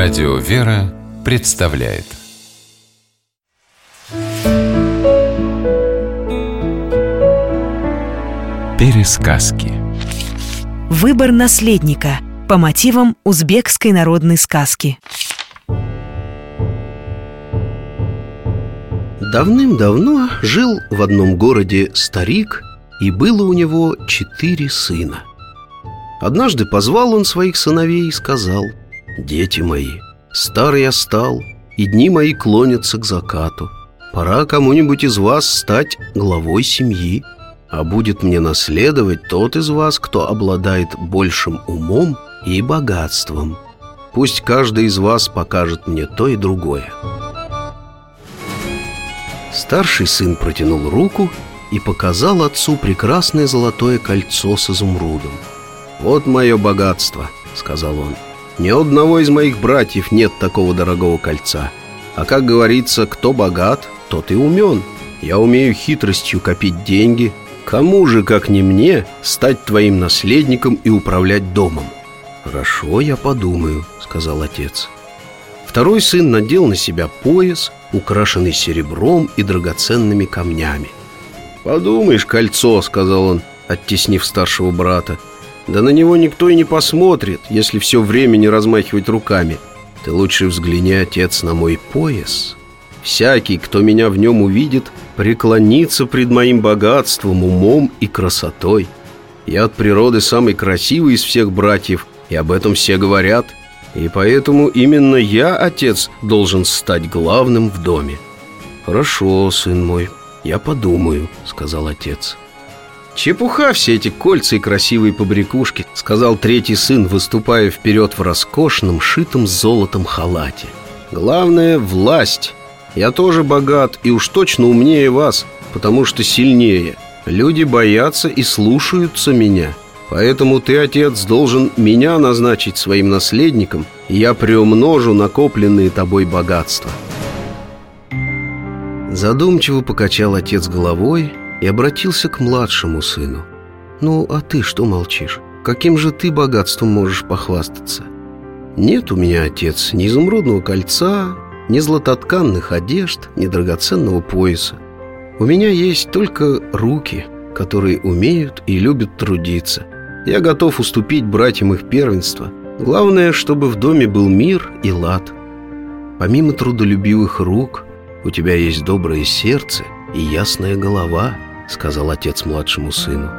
Радио «Вера» представляет Пересказки Выбор наследника по мотивам узбекской народной сказки. Давным-давно жил в одном городе старик, и было у него четыре сына. Однажды позвал он своих сыновей и сказал «Дети мои, старый я стал, и дни мои клонятся к закату. Пора кому-нибудь из вас стать главой семьи, а будет мне наследовать тот из вас, кто обладает большим умом и богатством. Пусть каждый из вас покажет мне то и другое». Старший сын протянул руку и показал отцу прекрасное золотое кольцо с изумрудом. «Вот мое богатство», — сказал он. «Ни одного из моих братьев нет такого дорогого кольца. А как говорится, кто богат, тот и умен. Я умею хитростью копить деньги. Кому же, как не мне, стать твоим наследником и управлять домом?» «Хорошо, я подумаю», — сказал отец. Второй сын надел на себя пояс, украшенный серебром и драгоценными камнями. «Подумаешь, кольцо», — сказал он, оттеснив старшего брата. «Да на него никто и не посмотрит, если все время не размахивать руками. Ты лучше взгляни, отец, на мой пояс. Всякий, кто меня в нем увидит, преклонится пред моим богатством, умом и красотой. Я от природы самый красивый из всех братьев, и об этом все говорят. И поэтому именно я, отец, должен стать главным в доме». «Хорошо, сын мой, «Я подумаю», — сказал отец «Чепуха все эти кольца и красивые побрякушки», — сказал третий сын, выступая вперед в роскошном, шитом золотом халате «Главное — власть. Я тоже богат и уж точно умнее вас, потому что сильнее. Люди боятся и слушаются меня. Поэтому ты, отец, должен меня назначить своим наследником, и я приумножу накопленные тобой богатства». Задумчиво покачал отец головой и обратился к младшему сыну. «Ну, а ты что молчишь? Каким же ты богатством можешь похвастаться?» «Нет у меня, отец, ни изумрудного кольца, ни златотканных одежд, ни драгоценного пояса. У меня есть только руки, которые умеют и любят трудиться. Я готов уступить братьям их первенство. Главное, чтобы в доме был мир и лад. Помимо трудолюбивых рук – «У тебя есть доброе сердце и ясная голова», — сказал отец младшему сыну.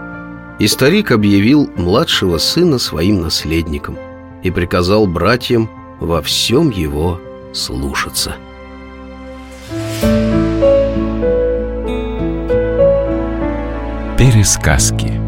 И старик объявил младшего сына своим наследником и приказал братьям во всем его слушаться. Пересказки